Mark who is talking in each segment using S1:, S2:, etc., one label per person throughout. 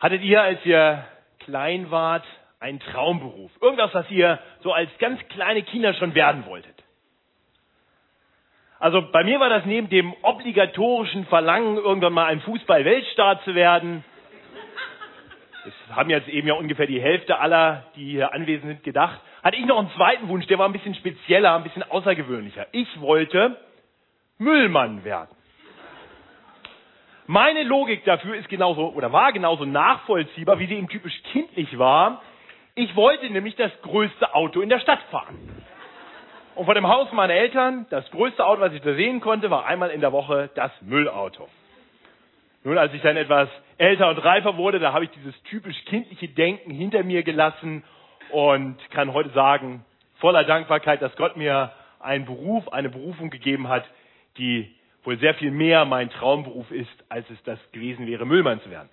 S1: Hattet ihr, als ihr klein wart, einen Traumberuf? Irgendwas, was ihr so als ganz kleine Kinder schon werden wolltet? Also bei mir war das neben dem obligatorischen Verlangen, irgendwann mal ein Fußball-Weltstar zu werden. Das haben jetzt eben ja ungefähr die Hälfte aller, die hier anwesend sind, gedacht. Hatte ich noch einen zweiten Wunsch, der war ein bisschen spezieller, ein bisschen außergewöhnlicher. Ich wollte Müllmann werden. Meine Logik dafür ist genauso oder war genauso nachvollziehbar, wie sie eben typisch kindlich war. Ich wollte nämlich das größte Auto in der Stadt fahren. Und vor dem Haus meiner Eltern, das größte Auto, was ich da sehen konnte, war einmal in der Woche das Müllauto. Nun, als ich dann etwas älter und reifer wurde, da habe ich dieses typisch kindliche Denken hinter mir gelassen und kann heute sagen, voller Dankbarkeit, dass Gott mir einen Beruf, eine Berufung gegeben hat, die wohl sehr viel mehr mein Traumberuf ist, als es das gewesen wäre, Müllmann zu werden.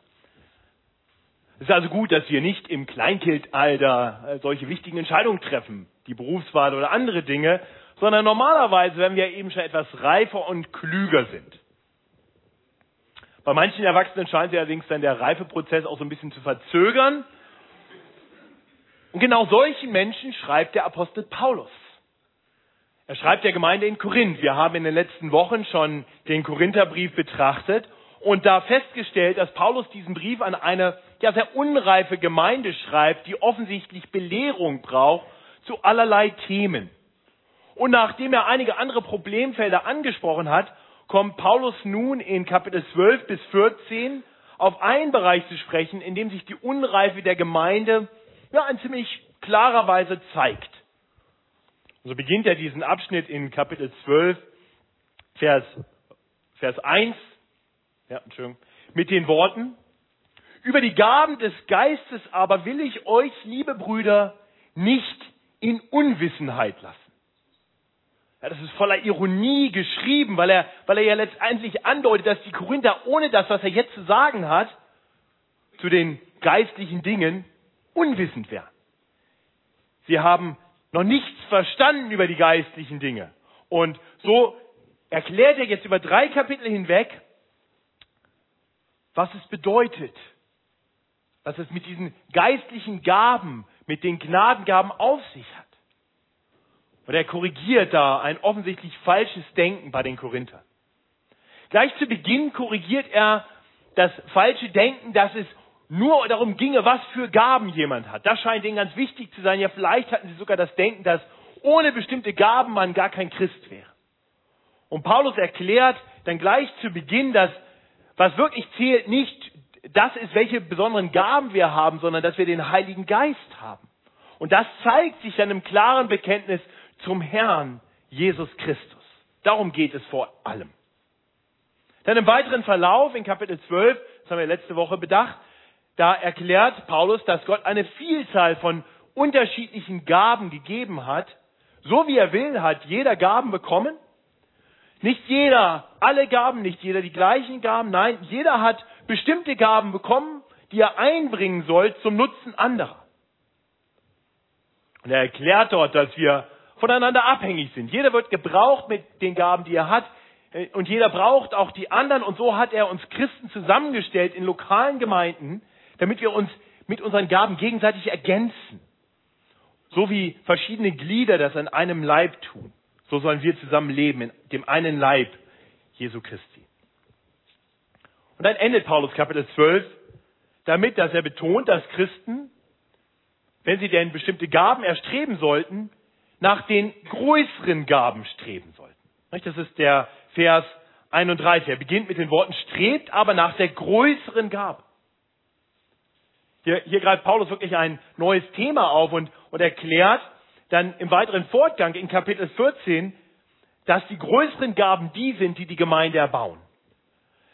S1: Es ist also gut, dass wir nicht im Kleinkindalter äh, solche wichtigen Entscheidungen treffen, die Berufswahl oder andere Dinge, sondern normalerweise, wenn wir eben schon etwas reifer und klüger sind. Bei manchen Erwachsenen scheint sich allerdings dann der Reifeprozess auch so ein bisschen zu verzögern. Und genau solchen Menschen schreibt der Apostel Paulus. Er schreibt der Gemeinde in Korinth. Wir haben in den letzten Wochen schon den Korintherbrief betrachtet und da festgestellt, dass Paulus diesen Brief an eine ja, sehr unreife Gemeinde schreibt, die offensichtlich Belehrung braucht zu allerlei Themen. Und nachdem er einige andere Problemfelder angesprochen hat, kommt Paulus nun in Kapitel 12 bis 14 auf einen Bereich zu sprechen, in dem sich die Unreife der Gemeinde ja, in ziemlich klarer Weise zeigt. So beginnt er diesen Abschnitt in Kapitel 12, Vers, Vers 1, ja, Entschuldigung, mit den Worten, über die Gaben des Geistes aber will ich euch, liebe Brüder, nicht in Unwissenheit lassen. Ja, das ist voller Ironie geschrieben, weil er, weil er ja letztendlich andeutet, dass die Korinther ohne das, was er jetzt zu sagen hat, zu den geistlichen Dingen unwissend wären. Sie haben noch nichts verstanden über die geistlichen Dinge. Und so erklärt er jetzt über drei Kapitel hinweg, was es bedeutet, was es mit diesen geistlichen Gaben, mit den Gnadengaben auf sich hat. Und er korrigiert da ein offensichtlich falsches Denken bei den Korinthern. Gleich zu Beginn korrigiert er das falsche Denken, dass es nur darum ginge, was für Gaben jemand hat. Das scheint ihnen ganz wichtig zu sein. Ja, vielleicht hatten sie sogar das Denken, dass ohne bestimmte Gaben man gar kein Christ wäre. Und Paulus erklärt dann gleich zu Beginn, dass was wirklich zählt, nicht das ist, welche besonderen Gaben wir haben, sondern dass wir den Heiligen Geist haben. Und das zeigt sich dann im klaren Bekenntnis zum Herrn Jesus Christus. Darum geht es vor allem. Dann im weiteren Verlauf in Kapitel 12, das haben wir letzte Woche bedacht, da erklärt Paulus, dass Gott eine Vielzahl von unterschiedlichen Gaben gegeben hat. So wie er will, hat jeder Gaben bekommen. Nicht jeder alle Gaben, nicht jeder die gleichen Gaben. Nein, jeder hat bestimmte Gaben bekommen, die er einbringen soll zum Nutzen anderer. Und er erklärt dort, dass wir voneinander abhängig sind. Jeder wird gebraucht mit den Gaben, die er hat. Und jeder braucht auch die anderen. Und so hat er uns Christen zusammengestellt in lokalen Gemeinden, damit wir uns mit unseren Gaben gegenseitig ergänzen. So wie verschiedene Glieder das an einem Leib tun. So sollen wir zusammen leben in dem einen Leib Jesu Christi. Und dann endet Paulus Kapitel 12 damit, dass er betont, dass Christen, wenn sie denn bestimmte Gaben erstreben sollten, nach den größeren Gaben streben sollten. Das ist der Vers 31. Er beginnt mit den Worten, strebt aber nach der größeren Gabe. Hier, hier greift Paulus wirklich ein neues Thema auf und, und erklärt dann im weiteren Fortgang in Kapitel 14, dass die größeren Gaben die sind, die die Gemeinde erbauen.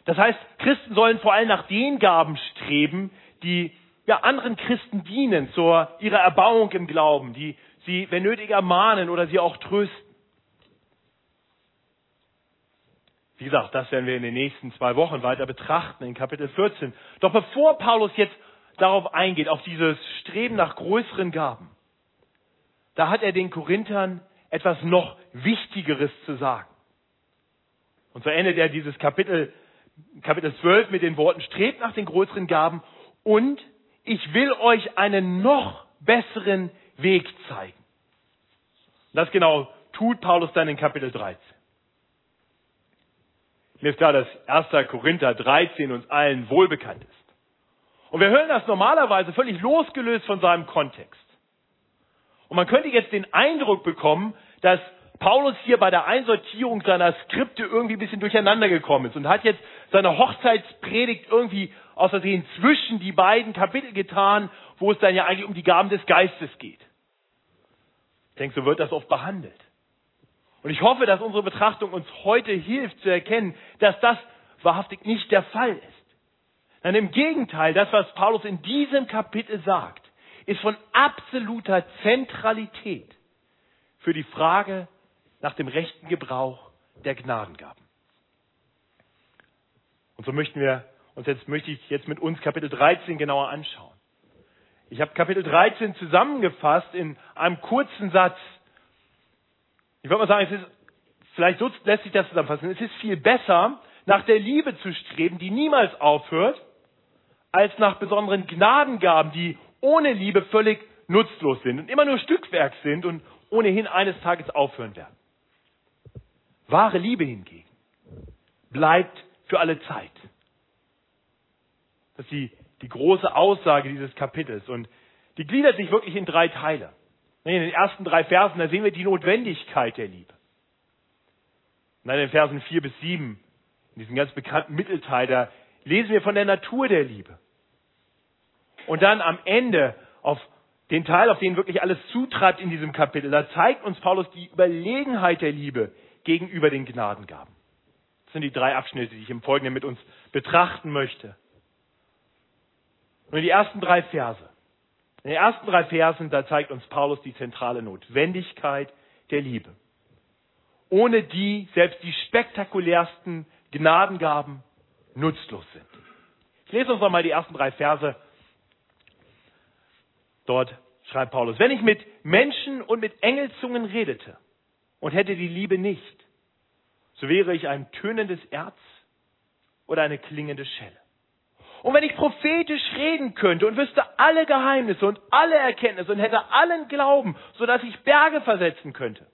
S1: Das heißt, Christen sollen vor allem nach den Gaben streben, die ja, anderen Christen dienen zur ihrer Erbauung im Glauben, die sie, wenn nötig, ermahnen oder sie auch trösten. Wie gesagt, das werden wir in den nächsten zwei Wochen weiter betrachten in Kapitel 14. Doch bevor Paulus jetzt darauf eingeht, auf dieses Streben nach größeren Gaben, da hat er den Korinthern etwas noch Wichtigeres zu sagen. Und so endet er dieses Kapitel, Kapitel 12 mit den Worten, strebt nach den größeren Gaben und ich will euch einen noch besseren Weg zeigen. Das genau tut Paulus dann in Kapitel 13. Mir ist klar, dass 1. Korinther 13 uns allen wohlbekannt ist. Und wir hören das normalerweise völlig losgelöst von seinem Kontext. Und man könnte jetzt den Eindruck bekommen, dass Paulus hier bei der Einsortierung seiner Skripte irgendwie ein bisschen durcheinander gekommen ist und hat jetzt seine Hochzeitspredigt irgendwie aus Versehen zwischen die beiden Kapitel getan, wo es dann ja eigentlich um die Gaben des Geistes geht. Ich denke, so wird das oft behandelt. Und ich hoffe, dass unsere Betrachtung uns heute hilft zu erkennen, dass das wahrhaftig nicht der Fall ist. Nein, im Gegenteil, das, was Paulus in diesem Kapitel sagt, ist von absoluter Zentralität für die Frage nach dem rechten Gebrauch der Gnadengaben. Und so möchten wir uns jetzt, möchte ich jetzt mit uns Kapitel 13 genauer anschauen. Ich habe Kapitel 13 zusammengefasst in einem kurzen Satz. Ich würde mal sagen, es ist, vielleicht so lässt sich das zusammenfassen. Es ist viel besser, nach der Liebe zu streben, die niemals aufhört, als nach besonderen Gnadengaben, die ohne Liebe völlig nutzlos sind und immer nur Stückwerk sind und ohnehin eines Tages aufhören werden. Wahre Liebe hingegen bleibt für alle Zeit. Das ist die, die große Aussage dieses Kapitels und die gliedert sich wirklich in drei Teile. In den ersten drei Versen, da sehen wir die Notwendigkeit der Liebe. Und dann in den Versen vier bis sieben, in diesem ganz bekannten Mittelteil, da lesen wir von der Natur der Liebe. Und dann am Ende auf den Teil, auf den wirklich alles zutreibt in diesem Kapitel, da zeigt uns Paulus die Überlegenheit der Liebe gegenüber den Gnadengaben. Das sind die drei Abschnitte, die ich im Folgenden mit uns betrachten möchte. Und die ersten drei Verse. In den ersten drei Versen, da zeigt uns Paulus die zentrale Notwendigkeit der Liebe. Ohne die selbst die spektakulärsten Gnadengaben nutzlos sind. Ich lese uns nochmal die ersten drei Verse. Dort schreibt Paulus, wenn ich mit Menschen und mit Engelzungen redete und hätte die Liebe nicht, so wäre ich ein tönendes Erz oder eine klingende Schelle. Und wenn ich prophetisch reden könnte und wüsste alle Geheimnisse und alle Erkenntnisse und hätte allen Glauben, so dass ich Berge versetzen könnte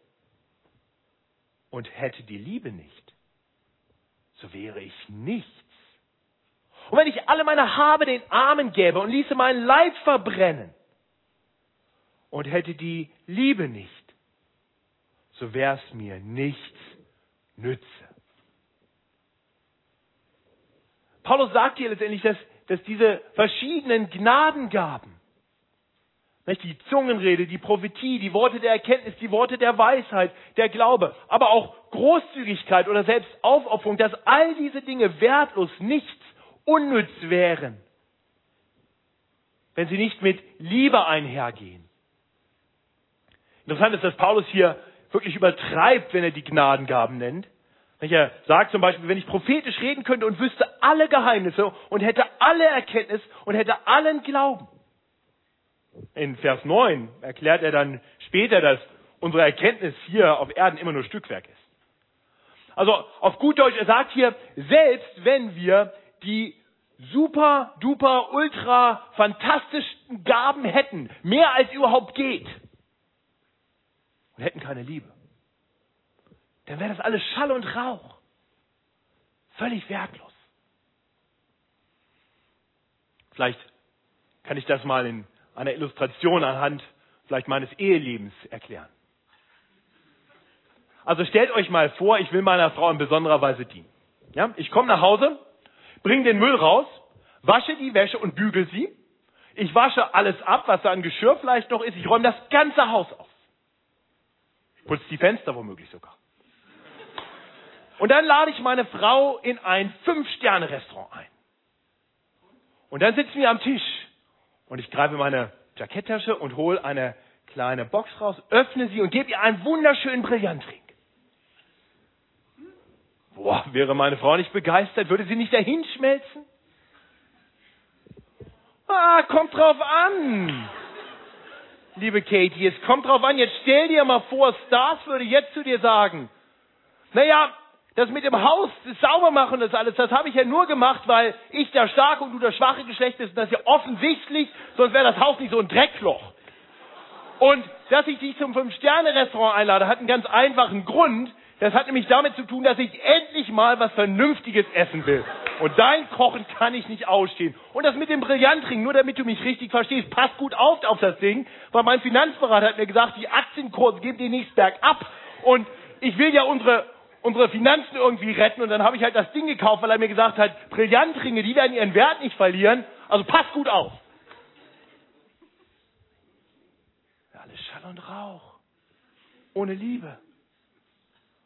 S1: und hätte die Liebe nicht, so wäre ich nichts. Und wenn ich alle meine Habe den Armen gäbe und ließe meinen Leib verbrennen und hätte die Liebe nicht, so wäre es mir nichts nütze. Paulus sagt hier letztendlich, dass, dass diese verschiedenen Gnadengaben, die Zungenrede, die Prophetie, die Worte der Erkenntnis, die Worte der Weisheit, der Glaube, aber auch Großzügigkeit oder selbst Aufopferung, dass all diese Dinge wertlos, nichts, unnütz wären, wenn sie nicht mit Liebe einhergehen. Interessant ist, dass Paulus hier wirklich übertreibt, wenn er die Gnadengaben nennt. Er sagt zum Beispiel, wenn ich prophetisch reden könnte und wüsste alle Geheimnisse und hätte alle Erkenntnis und hätte allen Glauben. In Vers 9 erklärt er dann später, dass unsere Erkenntnis hier auf Erden immer nur Stückwerk ist. Also auf gut Deutsch, er sagt hier, selbst wenn wir die super, duper, ultra fantastischen Gaben hätten, mehr als überhaupt geht, und hätten keine Liebe, dann wäre das alles Schall und Rauch. Völlig wertlos. Vielleicht kann ich das mal in einer Illustration anhand vielleicht meines Ehelebens erklären. Also stellt euch mal vor, ich will meiner Frau in besonderer Weise dienen. Ja? Ich komme nach Hause, bringe den Müll raus, wasche die Wäsche und bügel sie. Ich wasche alles ab, was da an Geschirr vielleicht noch ist. Ich räume das ganze Haus auf. Putze die Fenster womöglich sogar. Und dann lade ich meine Frau in ein Fünf-Sterne-Restaurant ein. Und dann sitzen wir am Tisch und ich greife meine Jacketttasche und hole eine kleine Box raus, öffne sie und gebe ihr einen wunderschönen Brillantring. Boah, wäre meine Frau nicht begeistert, würde sie nicht dahin schmelzen? Ah, kommt drauf an. Liebe Katie, es kommt drauf an, jetzt stell dir mal vor, Stars würde jetzt zu dir sagen, naja, Das mit dem Haus, das Saubermachen, das alles, das habe ich ja nur gemacht, weil ich der starke und du das schwache Geschlecht bist. Das ist ja offensichtlich, sonst wäre das Haus nicht so ein Dreckloch. Und dass ich dich zum Fünf-Sterne-Restaurant einlade, hat einen ganz einfachen Grund. Das hat nämlich damit zu tun, dass ich endlich mal was Vernünftiges essen will. Und dein Kochen kann ich nicht ausstehen. Und das mit dem Brillantring, nur damit du mich richtig verstehst, passt gut auf auf das Ding, weil mein Finanzberater hat mir gesagt, die Aktienkurse gehen demnächst bergab. Und ich will ja unsere, unsere Finanzen irgendwie retten. Und dann habe ich halt das Ding gekauft, weil er mir gesagt hat, Brillantringe, die werden ihren Wert nicht verlieren. Also passt gut auf. Alles Schall und Rauch. Ohne Liebe.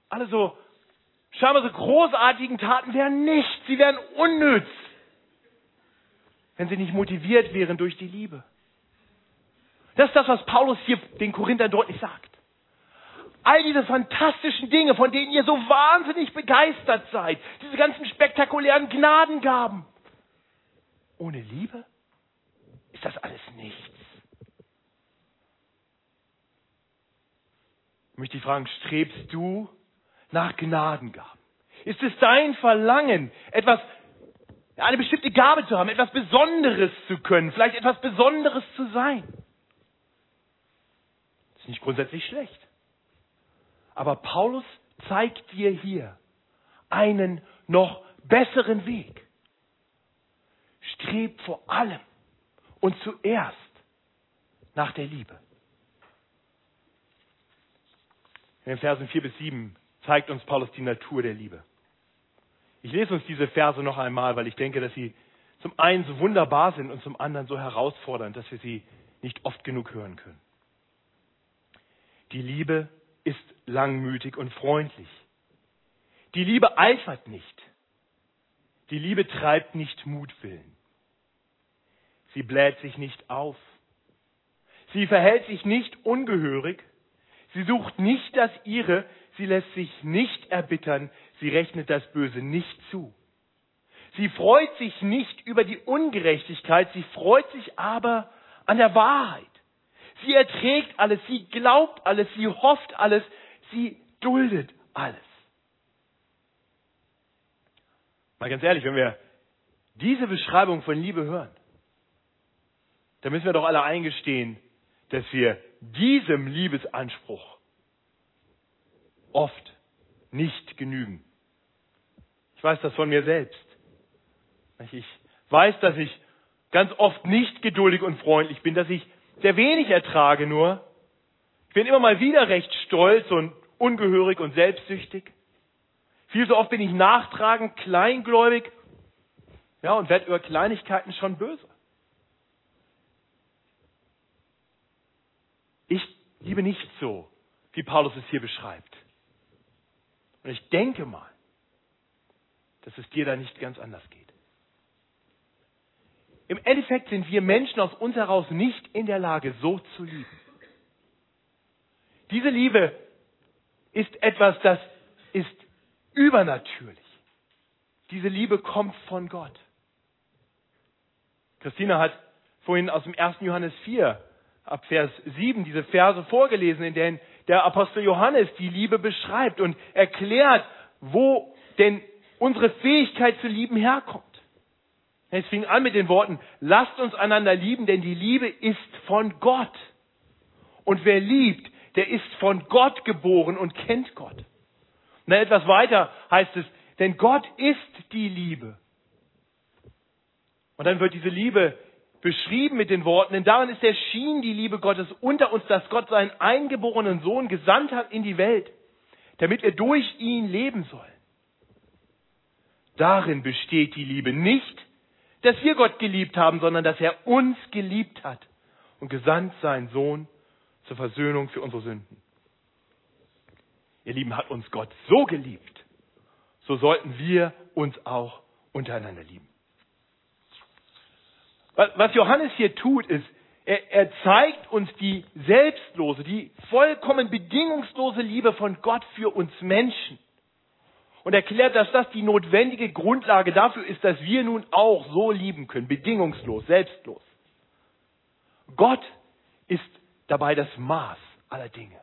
S1: Alle so scheinbar so großartigen Taten wären nichts, sie wären unnütz, wenn sie nicht motiviert wären durch die Liebe. Das ist das, was Paulus hier den Korinthern deutlich sagt. All diese fantastischen Dinge, von denen ihr so wahnsinnig begeistert seid, diese ganzen spektakulären Gnadengaben, ohne Liebe ist das alles nichts. Ich möchte dich fragen, strebst du nach Gnadengaben? Ist es dein Verlangen, etwas, eine bestimmte Gabe zu haben, etwas Besonderes zu können, vielleicht etwas Besonderes zu sein? Das ist nicht grundsätzlich schlecht. Aber Paulus zeigt dir hier einen noch besseren Weg. Streb vor allem und zuerst nach der Liebe. In den Versen 4 bis 7 zeigt uns Paulus die Natur der Liebe. Ich lese uns diese Verse noch einmal, weil ich denke, dass sie zum einen so wunderbar sind und zum anderen so herausfordernd, dass wir sie nicht oft genug hören können. Die Liebe ist langmütig und freundlich. Die Liebe eifert nicht. Die Liebe treibt nicht Mutwillen. Sie bläht sich nicht auf. Sie verhält sich nicht ungehörig. Sie sucht nicht das Ihre. Sie lässt sich nicht erbittern, sie rechnet das Böse nicht zu. Sie freut sich nicht über die Ungerechtigkeit, sie freut sich aber an der Wahrheit. Sie erträgt alles, sie glaubt alles, sie hofft alles, sie duldet alles. Mal ganz ehrlich, wenn wir diese Beschreibung von Liebe hören, dann müssen wir doch alle eingestehen, dass wir diesem Liebesanspruch oft nicht genügen. Ich weiß das von mir selbst. Ich weiß, dass ich ganz oft nicht geduldig und freundlich bin, dass ich sehr wenig ertrage nur. Ich bin immer mal wieder recht stolz und ungehörig und selbstsüchtig. Viel so oft bin ich nachtragend, kleingläubig, ja, und werde über Kleinigkeiten schon böse. Ich liebe nicht so, wie Paulus es hier beschreibt. Und ich denke mal, dass es dir da nicht ganz anders geht. Im Endeffekt sind wir Menschen aus uns heraus nicht in der Lage, so zu lieben. Diese Liebe ist etwas, das ist übernatürlich. Diese Liebe kommt von Gott. Christina hat vorhin aus dem 1. Johannes 4 ab Vers 7 diese Verse vorgelesen, in denen der Apostel Johannes die Liebe beschreibt und erklärt, wo denn unsere Fähigkeit zu lieben herkommt. Es fing an mit den Worten, lasst uns einander lieben, denn die Liebe ist von Gott. Und wer liebt, der ist von Gott geboren und kennt Gott. Und etwas weiter heißt es, denn Gott ist die Liebe. Und dann wird diese Liebe beschrieben mit den Worten, denn darin ist erschienen die Liebe Gottes unter uns, dass Gott seinen eingeborenen Sohn gesandt hat in die Welt, damit wir durch ihn leben sollen. Darin besteht die Liebe nicht, dass wir Gott geliebt haben, sondern dass er uns geliebt hat und gesandt seinen Sohn zur Versöhnung für unsere Sünden. Ihr Lieben, hat uns Gott so geliebt, so sollten wir uns auch untereinander lieben. Was Johannes hier tut, ist, er, er zeigt uns die selbstlose, die vollkommen bedingungslose Liebe von Gott für uns Menschen. Und erklärt, dass das die notwendige Grundlage dafür ist, dass wir nun auch so lieben können, bedingungslos, selbstlos. Gott ist dabei das Maß aller Dinge.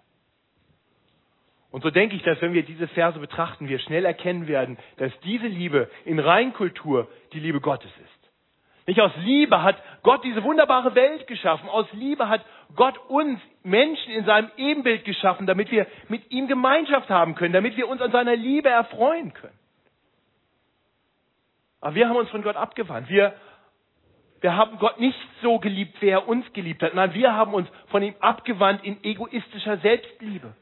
S1: Und so denke ich, dass wenn wir diese Verse betrachten, wir schnell erkennen werden, dass diese Liebe in Reinkultur die Liebe Gottes ist. Nicht aus Liebe hat Gott diese wunderbare Welt geschaffen. Aus Liebe hat Gott uns Menschen in seinem Ebenbild geschaffen, damit wir mit ihm Gemeinschaft haben können, damit wir uns an seiner Liebe erfreuen können. Aber wir haben uns von Gott abgewandt. Wir, wir haben Gott nicht so geliebt, wie er uns geliebt hat. Nein, wir haben uns von ihm abgewandt in egoistischer Selbstliebe.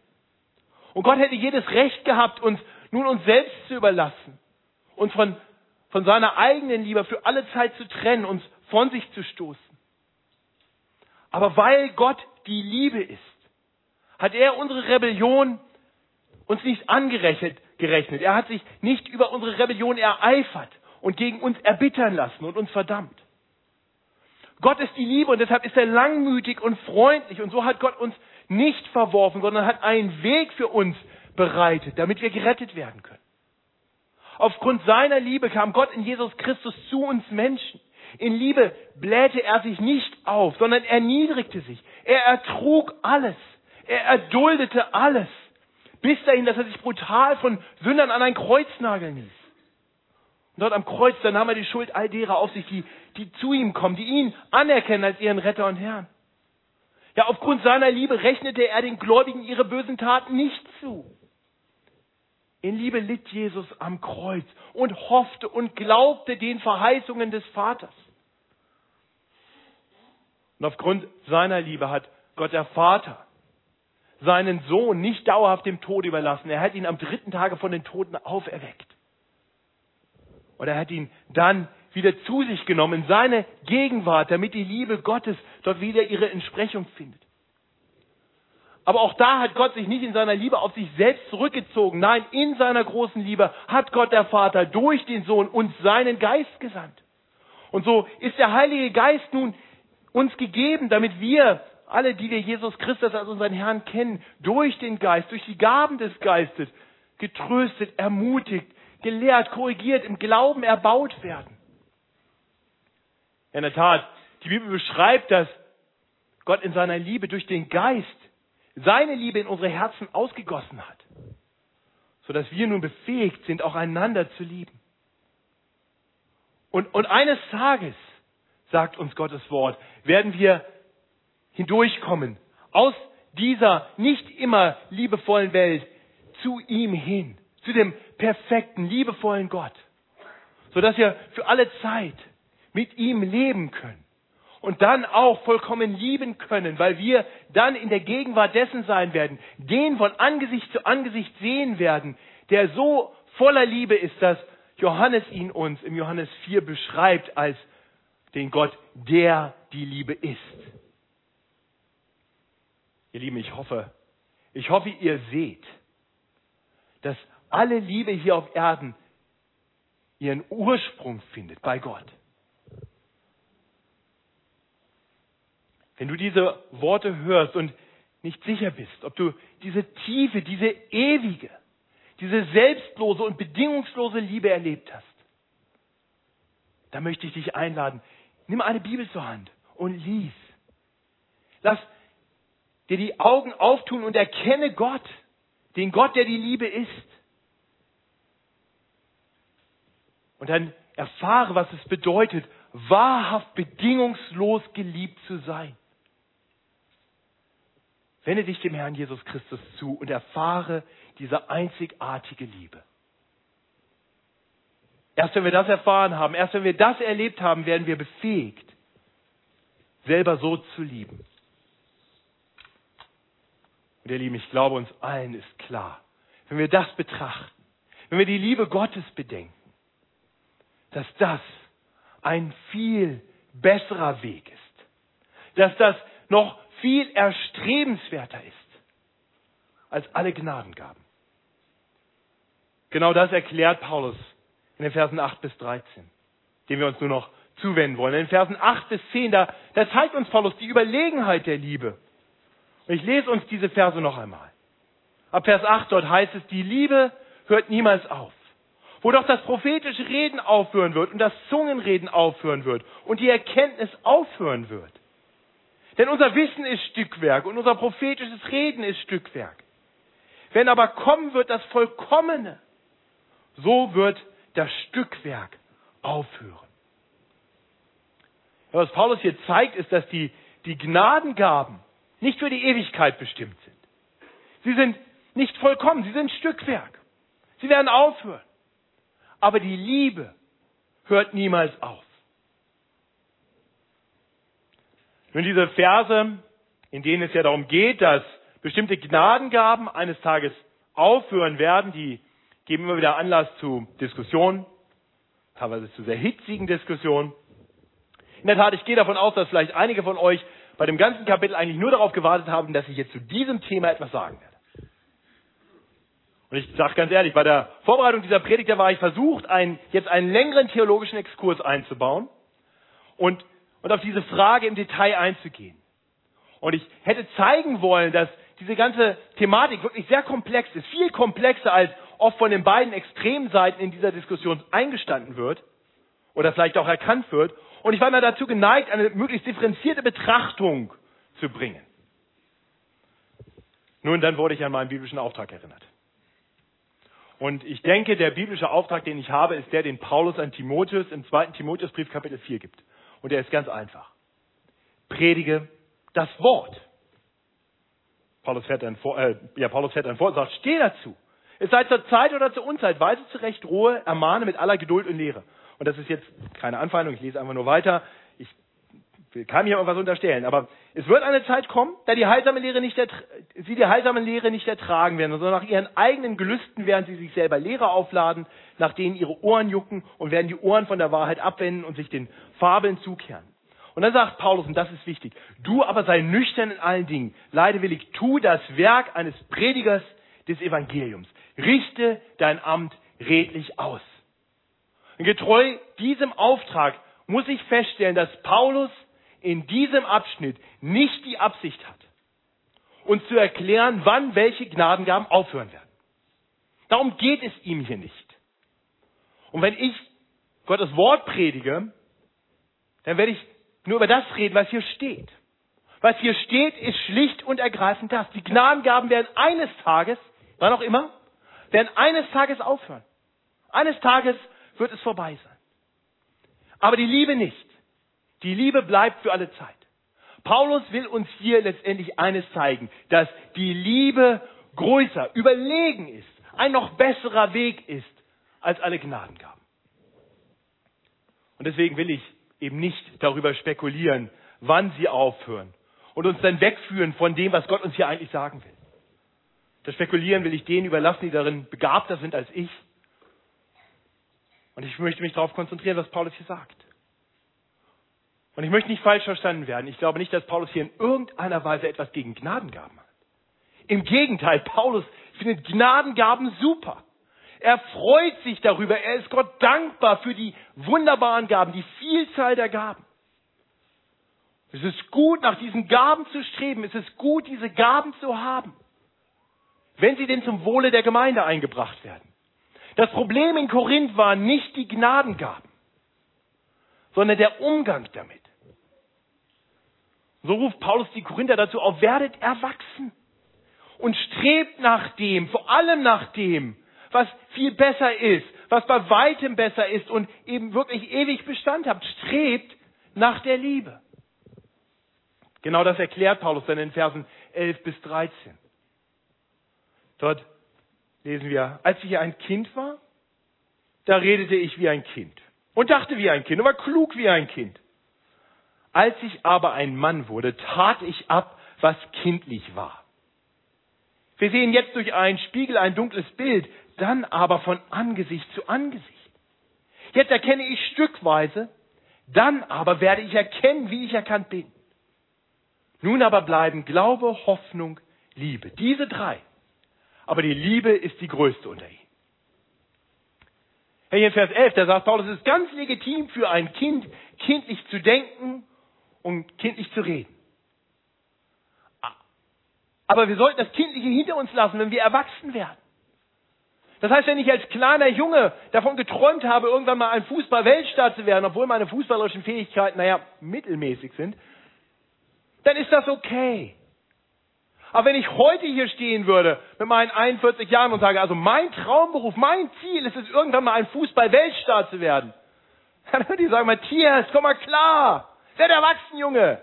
S1: Und Gott hätte jedes Recht gehabt, uns nun uns selbst zu überlassen, uns von, von seiner eigenen Liebe für alle Zeit zu trennen, uns von sich zu stoßen. Aber weil Gott die Liebe ist, hat er unsere Rebellion uns nicht angerechnet. Gerechnet. Er hat sich nicht über unsere Rebellion ereifert und gegen uns erbittern lassen und uns verdammt. Gott ist die Liebe und deshalb ist er langmütig und freundlich und so hat Gott uns nicht verworfen, sondern hat einen Weg für uns bereitet, damit wir gerettet werden können. Aufgrund seiner Liebe kam Gott in Jesus Christus zu uns Menschen. In Liebe blähte er sich nicht auf, sondern erniedrigte sich. Er ertrug alles. Er erduldete alles. Bis dahin, dass er sich brutal von Sündern an ein Kreuz nageln ließ. Und dort am Kreuz, da nahm er die Schuld all derer auf sich, die, die zu ihm kommen, die ihn anerkennen als ihren Retter und Herrn. Ja, aufgrund seiner Liebe rechnete er den Gläubigen ihre bösen Taten nicht zu. In Liebe litt Jesus am Kreuz und hoffte und glaubte den Verheißungen des Vaters. Und aufgrund seiner Liebe hat Gott der Vater seinen Sohn nicht dauerhaft dem Tod überlassen. Er hat ihn am dritten Tage von den Toten auferweckt. Und er hat ihn dann wieder zu sich genommen in seine Gegenwart, damit die Liebe Gottes dort wieder ihre Entsprechung findet. Aber auch da hat Gott sich nicht in seiner Liebe auf sich selbst zurückgezogen. Nein, in seiner großen Liebe hat Gott der Vater durch den Sohn uns seinen Geist gesandt. Und so ist der Heilige Geist nun uns gegeben, damit wir alle, die wir Jesus Christus als unseren Herrn kennen, durch den Geist, durch die Gaben des Geistes getröstet, ermutigt, gelehrt, korrigiert, im Glauben erbaut werden. In der Tat, die Bibel beschreibt, dass Gott in seiner Liebe durch den Geist seine Liebe in unsere Herzen ausgegossen hat, sodass wir nun befähigt sind, auch einander zu lieben. Und, und eines Tages, sagt uns Gottes Wort, werden wir hindurchkommen aus dieser nicht immer liebevollen Welt zu ihm hin, zu dem perfekten, liebevollen Gott, sodass wir für alle Zeit mit ihm leben können und dann auch vollkommen lieben können, weil wir dann in der Gegenwart dessen sein werden, den von Angesicht zu Angesicht sehen werden, der so voller Liebe ist, dass Johannes ihn uns im Johannes 4 beschreibt als den Gott, der die Liebe ist. Ihr Lieben, ich hoffe, ich hoffe, ihr seht, dass alle Liebe hier auf Erden ihren Ursprung findet bei Gott. Wenn du diese Worte hörst und nicht sicher bist, ob du diese tiefe, diese ewige, diese selbstlose und bedingungslose Liebe erlebt hast, dann möchte ich dich einladen, nimm eine Bibel zur Hand und lies. Lass dir die Augen auftun und erkenne Gott, den Gott, der die Liebe ist. Und dann erfahre, was es bedeutet, wahrhaft bedingungslos geliebt zu sein. Wende dich dem Herrn Jesus Christus zu und erfahre diese einzigartige Liebe. Erst wenn wir das erfahren haben, erst wenn wir das erlebt haben, werden wir befähigt, selber so zu lieben. Und ihr Lieben, ich glaube, uns allen ist klar, wenn wir das betrachten, wenn wir die Liebe Gottes bedenken, dass das ein viel besserer Weg ist, dass das noch viel erstrebenswerter ist als alle Gnadengaben. Genau das erklärt Paulus in den Versen 8 bis 13, dem wir uns nur noch zuwenden wollen. In den Versen 8 bis 10, da, da zeigt uns Paulus die Überlegenheit der Liebe. Und ich lese uns diese Verse noch einmal. Ab Vers 8 dort heißt es, die Liebe hört niemals auf. Wo doch das prophetische Reden aufhören wird und das Zungenreden aufhören wird und die Erkenntnis aufhören wird. Denn unser Wissen ist Stückwerk und unser prophetisches Reden ist Stückwerk. Wenn aber kommen wird das Vollkommene, so wird das Stückwerk aufhören. Was Paulus hier zeigt, ist, dass die, die Gnadengaben nicht für die Ewigkeit bestimmt sind. Sie sind nicht vollkommen, sie sind Stückwerk. Sie werden aufhören. Aber die Liebe hört niemals auf. Nun diese Verse, in denen es ja darum geht, dass bestimmte Gnadengaben eines Tages aufhören werden, die geben immer wieder Anlass zu Diskussionen, teilweise zu sehr hitzigen Diskussionen. In der Tat, ich gehe davon aus, dass vielleicht einige von euch bei dem ganzen Kapitel eigentlich nur darauf gewartet haben, dass ich jetzt zu diesem Thema etwas sagen werde. Und ich sage ganz ehrlich, bei der Vorbereitung dieser Predigt, da war ich versucht, einen, jetzt einen längeren theologischen Exkurs einzubauen und, und auf diese Frage im Detail einzugehen. Und ich hätte zeigen wollen, dass diese ganze Thematik wirklich sehr komplex ist, viel komplexer als oft von den beiden Extremseiten in dieser Diskussion eingestanden wird oder vielleicht auch erkannt wird. Und ich war immer dazu geneigt, eine möglichst differenzierte Betrachtung zu bringen. Nun, dann wurde ich an meinen biblischen Auftrag erinnert. Und ich denke, der biblische Auftrag, den ich habe, ist der, den Paulus an Timotheus im zweiten Timotheusbrief Kapitel 4 gibt. Und der ist ganz einfach. Predige das Wort. Paulus fährt dann vor, äh, ja, Paulus fährt dann vor und sagt, steh dazu. Es sei zur Zeit oder zur Unzeit, weise zurecht, Ruhe, ermahne mit aller Geduld und Lehre. Und das ist jetzt keine Anfeindung, ich lese einfach nur weiter. Ich kann mir irgendwas unterstellen, aber es wird eine Zeit kommen, da die heilsame Lehre nicht sie die heilsame Lehre nicht ertragen werden, sondern nach ihren eigenen Gelüsten werden sie sich selber Lehre aufladen, nach denen ihre Ohren jucken und werden die Ohren von der Wahrheit abwenden und sich den Fabeln zukehren. Und dann sagt Paulus, und das ist wichtig, du aber sei nüchtern in allen Dingen, leidewillig, tu das Werk eines Predigers des Evangeliums, richte dein Amt redlich aus. Und getreu diesem Auftrag muss ich feststellen, dass Paulus in diesem Abschnitt nicht die Absicht hat, uns zu erklären, wann welche Gnadengaben aufhören werden. Darum geht es ihm hier nicht. Und wenn ich Gottes Wort predige, dann werde ich nur über das reden, was hier steht. Was hier steht, ist schlicht und ergreifend das. Die Gnadengaben werden eines Tages, wann auch immer, werden eines Tages aufhören. Eines Tages wird es vorbei sein. Aber die Liebe nicht. Die Liebe bleibt für alle Zeit. Paulus will uns hier letztendlich eines zeigen, dass die Liebe größer, überlegen ist, ein noch besserer Weg ist als alle Gnadengaben. Und deswegen will ich eben nicht darüber spekulieren, wann sie aufhören und uns dann wegführen von dem, was Gott uns hier eigentlich sagen will. Das Spekulieren will ich denen überlassen, die darin begabter sind als ich. Und ich möchte mich darauf konzentrieren, was Paulus hier sagt. Und ich möchte nicht falsch verstanden werden. Ich glaube nicht, dass Paulus hier in irgendeiner Weise etwas gegen Gnadengaben hat. Im Gegenteil, Paulus findet Gnadengaben super. Er freut sich darüber. Er ist Gott dankbar für die wunderbaren Gaben, die Vielzahl der Gaben. Es ist gut, nach diesen Gaben zu streben. Es ist gut, diese Gaben zu haben, wenn sie denn zum Wohle der Gemeinde eingebracht werden. Das Problem in Korinth war nicht die Gnadengaben, sondern der Umgang damit. So ruft Paulus die Korinther dazu auf, werdet erwachsen und strebt nach dem, vor allem nach dem, was viel besser ist, was bei weitem besser ist und eben wirklich ewig Bestand hat. Strebt nach der Liebe. Genau das erklärt Paulus dann in Versen 11 bis 13. Dort lesen wir, als ich ein Kind war, da redete ich wie ein Kind und dachte wie ein Kind und war klug wie ein Kind. Als ich aber ein Mann wurde, tat ich ab, was kindlich war. Wir sehen jetzt durch einen Spiegel ein dunkles Bild, dann aber von Angesicht zu Angesicht. Jetzt erkenne ich stückweise, dann aber werde ich erkennen, wie ich erkannt bin. Nun aber bleiben Glaube, Hoffnung, Liebe. Diese drei. Aber die Liebe ist die größte unter ihnen. Hier in Vers 11, da sagt Paulus, es ist ganz legitim für ein Kind, kindlich zu denken und kindlich zu reden. Aber wir sollten das Kindliche hinter uns lassen, wenn wir erwachsen werden. Das heißt, wenn ich als kleiner Junge davon geträumt habe, irgendwann mal ein Fußball-Weltstar zu werden, obwohl meine fußballerischen Fähigkeiten, naja, mittelmäßig sind, dann ist das okay. Aber wenn ich heute hier stehen würde mit meinen 41 Jahren und sage, also mein Traumberuf, mein Ziel ist es, irgendwann mal ein Fußball-Weltstar zu werden, dann würde ich sagen, Matthias, komm mal klar, werd erwachsen, Junge.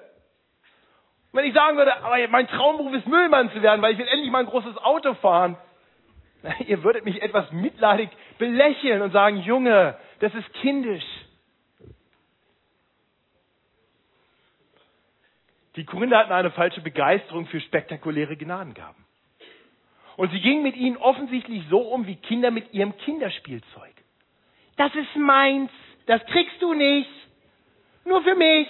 S1: Und wenn ich sagen würde, aber mein Traumberuf ist Müllmann zu werden, weil ich will endlich mal ein großes Auto fahren, ihr würdet mich etwas mitleidig belächeln und sagen, Junge, das ist kindisch. Die Korinther hatten eine falsche Begeisterung für spektakuläre Gnadengaben. Und sie gingen mit ihnen offensichtlich so um wie Kinder mit ihrem Kinderspielzeug. Das ist meins, das kriegst du nicht, nur für mich.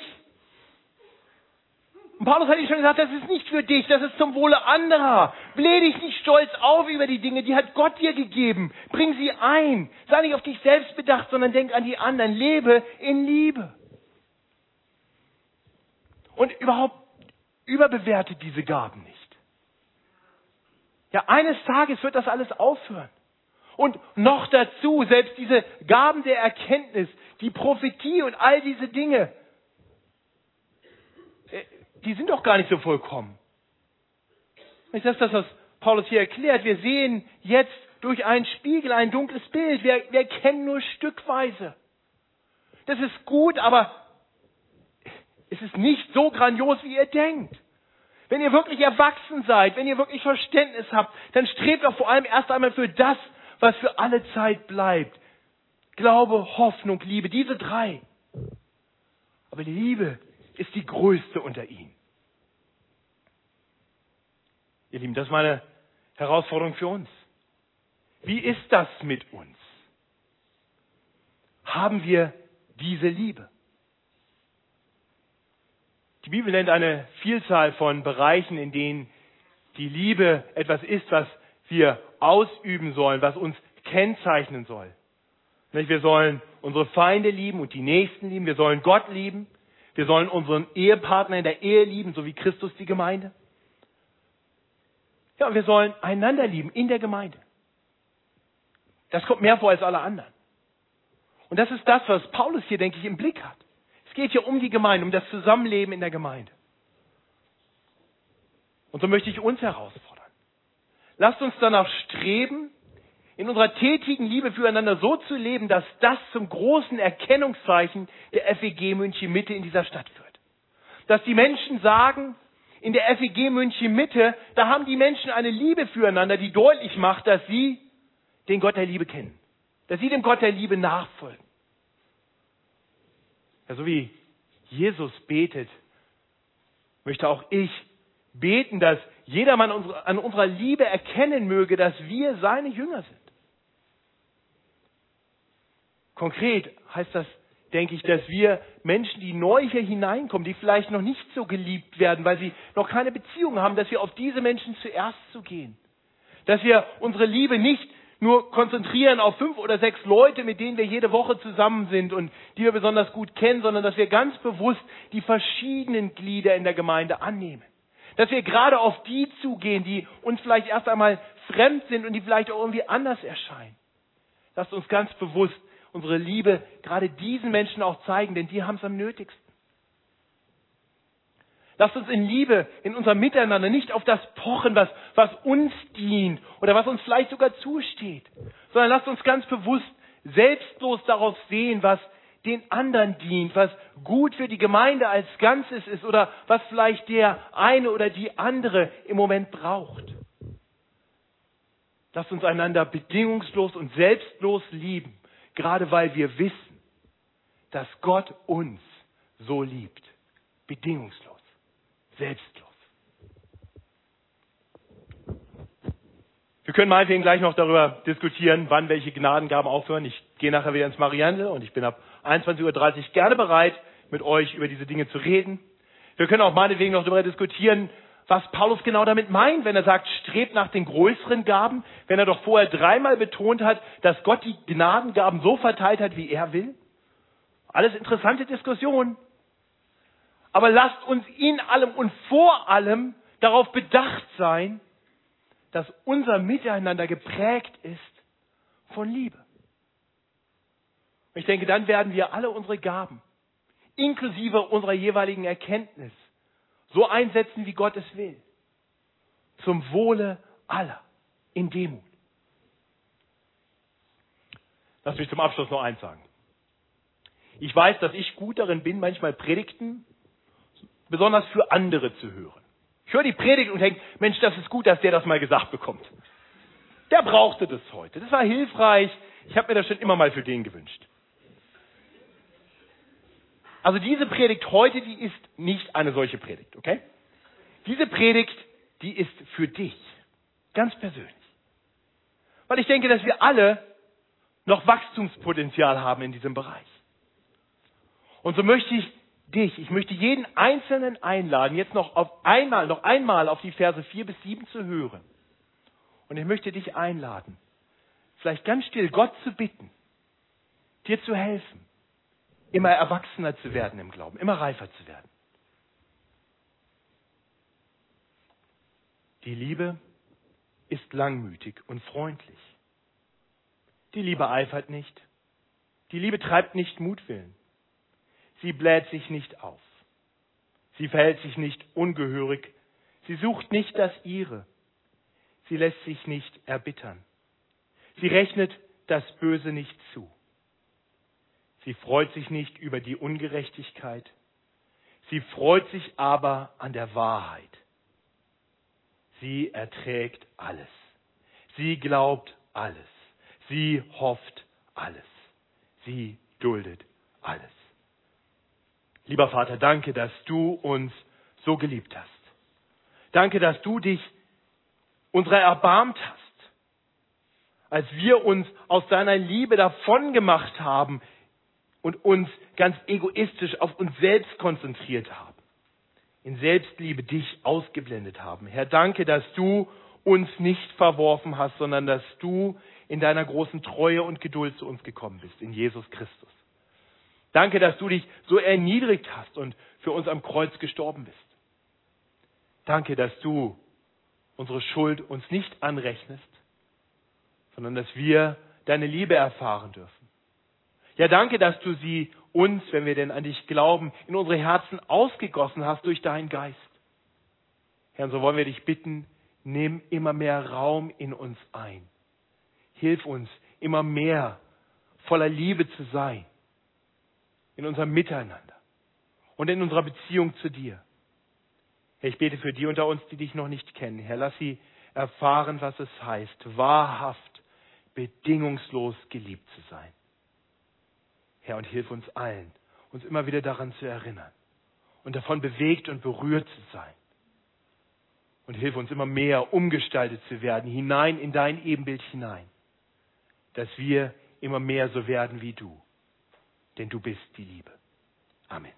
S1: Und Paulus hat ihnen schon gesagt, das ist nicht für dich, das ist zum Wohle anderer. Bläh dich nicht stolz auf über die Dinge, die hat Gott dir gegeben. Bring sie ein. Sei nicht auf dich selbst bedacht, sondern denk an die anderen. Lebe in Liebe. Und überhaupt überbewerte diese Gaben nicht. Ja, eines Tages wird das alles aufhören. Und noch dazu, selbst diese Gaben der Erkenntnis, die Prophetie und all diese Dinge, die sind doch gar nicht so vollkommen. Ist das das, was Paulus hier erklärt? Wir sehen jetzt durch einen Spiegel ein dunkles Bild. Wir, wir erkennen nur stückweise. Das ist gut, aber es ist nicht so grandios, wie ihr denkt. Wenn ihr wirklich erwachsen seid, wenn ihr wirklich Verständnis habt, dann strebt doch vor allem erst einmal für das, was für alle Zeit bleibt. Glaube, Hoffnung, Liebe, diese drei. Aber die Liebe ist die größte unter ihnen. Ihr Lieben, das ist meine Herausforderung für uns. Wie ist das mit uns? Haben wir diese Liebe? Die Bibel nennt eine Vielzahl von Bereichen, in denen die Liebe etwas ist, was wir ausüben sollen, was uns kennzeichnen soll. Wir sollen unsere Feinde lieben und die Nächsten lieben. Wir sollen Gott lieben. Wir sollen unseren Ehepartner in der Ehe lieben, so wie Christus die Gemeinde. Ja, wir sollen einander lieben in der Gemeinde. Das kommt mehr vor als alle anderen. Und das ist das, was Paulus hier, denke ich, im Blick hat. Es geht hier um die Gemeinde, um das Zusammenleben in der Gemeinde. Und so möchte ich uns herausfordern. Lasst uns danach streben, in unserer tätigen Liebe füreinander so zu leben, dass das zum großen Erkennungszeichen der FEG München Mitte in dieser Stadt wird. Dass die Menschen sagen, in der FEG München Mitte, da haben die Menschen eine Liebe füreinander, die deutlich macht, dass sie den Gott der Liebe kennen. Dass sie dem Gott der Liebe nachfolgen. Ja, so wie Jesus betet, möchte auch ich beten, dass jedermann an unserer Liebe erkennen möge, dass wir seine Jünger sind. Konkret heißt das, denke ich, dass wir Menschen, die neu hier hineinkommen, die vielleicht noch nicht so geliebt werden, weil sie noch keine Beziehung haben, dass wir auf diese Menschen zuerst zu gehen. Dass wir unsere Liebe nicht nur konzentrieren auf fünf oder sechs Leute, mit denen wir jede Woche zusammen sind und die wir besonders gut kennen, sondern dass wir ganz bewusst die verschiedenen Glieder in der Gemeinde annehmen. Dass wir gerade auf die zugehen, die uns vielleicht erst einmal fremd sind und die vielleicht auch irgendwie anders erscheinen. Lasst uns ganz bewusst unsere Liebe gerade diesen Menschen auch zeigen, denn die haben es am nötigsten. Lasst uns in Liebe, in unserem Miteinander nicht auf das pochen, was, was uns dient oder was uns vielleicht sogar zusteht, sondern lasst uns ganz bewusst selbstlos darauf sehen, was den anderen dient, was gut für die Gemeinde als Ganzes ist oder was vielleicht der eine oder die andere im Moment braucht. Lasst uns einander bedingungslos und selbstlos lieben gerade weil wir wissen, dass Gott uns so liebt. Bedingungslos, selbstlos. Wir können meinetwegen gleich noch darüber diskutieren, wann welche Gnadengaben aufhören. Ich gehe nachher wieder ins Marianne und ich bin ab 21.30 Uhr gerne bereit, mit euch über diese Dinge zu reden. Wir können auch meinetwegen noch darüber diskutieren, was Paulus genau damit meint, wenn er sagt, strebt nach den größeren Gaben, wenn er doch vorher dreimal betont hat, dass Gott die Gnadengaben so verteilt hat, wie er will. Alles interessante Diskussionen. Aber lasst uns in allem und vor allem darauf bedacht sein, dass unser Miteinander geprägt ist von Liebe. Ich denke, dann werden wir alle unsere Gaben, inklusive unserer jeweiligen Erkenntnis, so einsetzen, wie Gott es will. zum Wohle aller, in Demut. Lass mich zum Abschluss noch eins sagen. Ich weiß, dass ich gut darin bin, manchmal Predigten besonders für andere zu hören. Ich höre die Predigt und denke, Mensch, das ist gut, dass der das mal gesagt bekommt. Der brauchte das heute. Das war hilfreich. Ich habe mir das schon immer mal für den gewünscht. Also diese Predigt heute, die ist nicht eine solche Predigt, okay? Diese Predigt, die ist für dich, ganz persönlich. Weil ich denke, dass wir alle noch Wachstumspotenzial haben in diesem Bereich. Und so möchte ich dich, ich möchte jeden Einzelnen einladen, jetzt noch auf einmal, noch einmal auf die Verse 4 bis 7 zu hören. Und ich möchte dich einladen, vielleicht ganz still Gott zu bitten, dir zu helfen, immer erwachsener zu werden im Glauben, immer reifer zu werden. Die Liebe ist langmütig und freundlich. Die Liebe eifert nicht. Die Liebe treibt nicht Mutwillen. Sie bläht sich nicht auf. Sie verhält sich nicht ungehörig. Sie sucht nicht das ihre. Sie lässt sich nicht erbittern. Sie rechnet das Böse nicht zu. Sie freut sich nicht über die Ungerechtigkeit. Sie freut sich aber an der Wahrheit. Sie erträgt alles. Sie glaubt alles. Sie hofft alles. Sie duldet alles. Lieber Vater, danke, dass du uns so geliebt hast. Danke, dass du dich unserer erbarmt hast, als wir uns aus deiner Liebe davon gemacht haben und uns ganz egoistisch auf uns selbst konzentriert haben, in Selbstliebe dich ausgeblendet haben. Herr, danke, dass du uns nicht verworfen hast, sondern dass du in deiner großen Treue und Geduld zu uns gekommen bist, in Jesus Christus. Danke, dass du dich so erniedrigt hast und für uns am Kreuz gestorben bist. Danke, dass du unsere Schuld uns nicht anrechnest, sondern dass wir deine Liebe erfahren dürfen. Ja, danke, dass du sie uns, wenn wir denn an dich glauben, in unsere Herzen ausgegossen hast durch deinen Geist. Herr, und so wollen wir dich bitten, nimm immer mehr Raum in uns ein. Hilf uns, immer mehr voller Liebe zu sein in unserem Miteinander und in unserer Beziehung zu dir. Herr, ich bete für die unter uns, die dich noch nicht kennen. Herr, lass sie erfahren, was es heißt, wahrhaft, bedingungslos geliebt zu sein. Herr, und hilf uns allen, uns immer wieder daran zu erinnern und davon bewegt und berührt zu sein. Und hilf uns immer mehr umgestaltet zu werden, hinein in dein Ebenbild hinein, dass wir immer mehr so werden wie du denn du bist die Liebe. Amen.